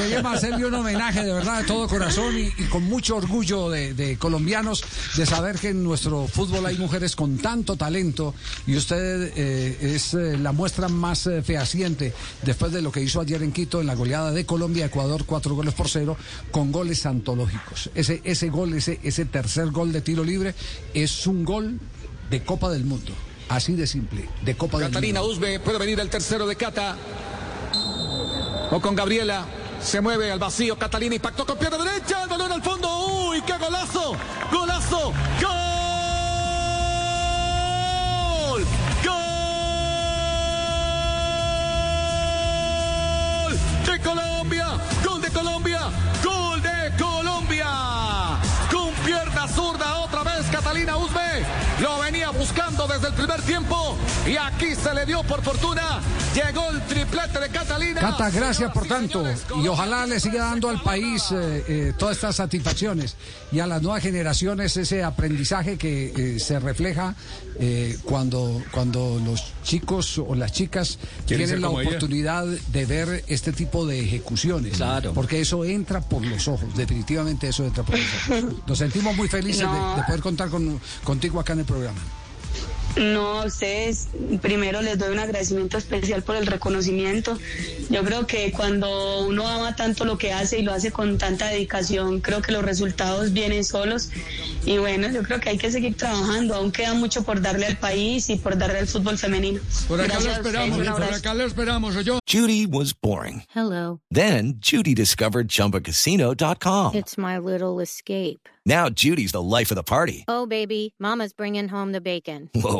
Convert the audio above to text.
Queríamos hacerle un homenaje de verdad de todo corazón y, y con mucho orgullo de, de colombianos de saber que en nuestro fútbol hay mujeres con tanto talento y usted eh, es eh, la muestra más eh, fehaciente después de lo que hizo ayer en Quito en la goleada de Colombia Ecuador cuatro goles por cero con goles antológicos. Ese ese gol ese ese tercer gol de tiro libre es un gol de Copa del Mundo. Así de simple, de Copa Catalina del Mundo. Usbe, puede venir el tercero de Cata. O con Gabriela. Se mueve al vacío. Catalina impactó con pierna derecha. El balón al fondo. ¡Uy, qué golazo! ¡Golazo! ¡Gol! ¡Gol! ¡De Colombia! ¡Gol de Colombia! ¡Gol de Colombia! Con pierna zurda otra vez Catalina Usbe. Lo venía buscando desde el primer tiempo. Y aquí se le dio por fortuna. Llegó el triplete de Catalina. Cata, gracias por tanto. Y ojalá le siga dando al país eh, eh, todas estas satisfacciones y a las nuevas generaciones ese aprendizaje que eh, se refleja eh, cuando, cuando los chicos o las chicas tienen la ella. oportunidad de ver este tipo de ejecuciones. Claro. Porque eso entra por los ojos, definitivamente eso entra por los ojos. Nos sentimos muy felices de, poder contar con, contigo acá en el programa. No, a ustedes primero les doy un agradecimiento especial por el reconocimiento. Yo creo que cuando uno ama tanto lo que hace y lo hace con tanta dedicación, creo que los resultados vienen solos. Y bueno, yo creo que hay que seguir trabajando. Aún queda mucho por darle al país y por darle al fútbol femenino. Por acá lo Gracias ustedes, esperamos, por acá lo esperamos, yo. Judy was boring. Hello. Then Judy discovered ChumbaCasino.com. It's my little escape. Now Judy's the life of the party. Oh, baby, Mama's bringing home the bacon. Whoa,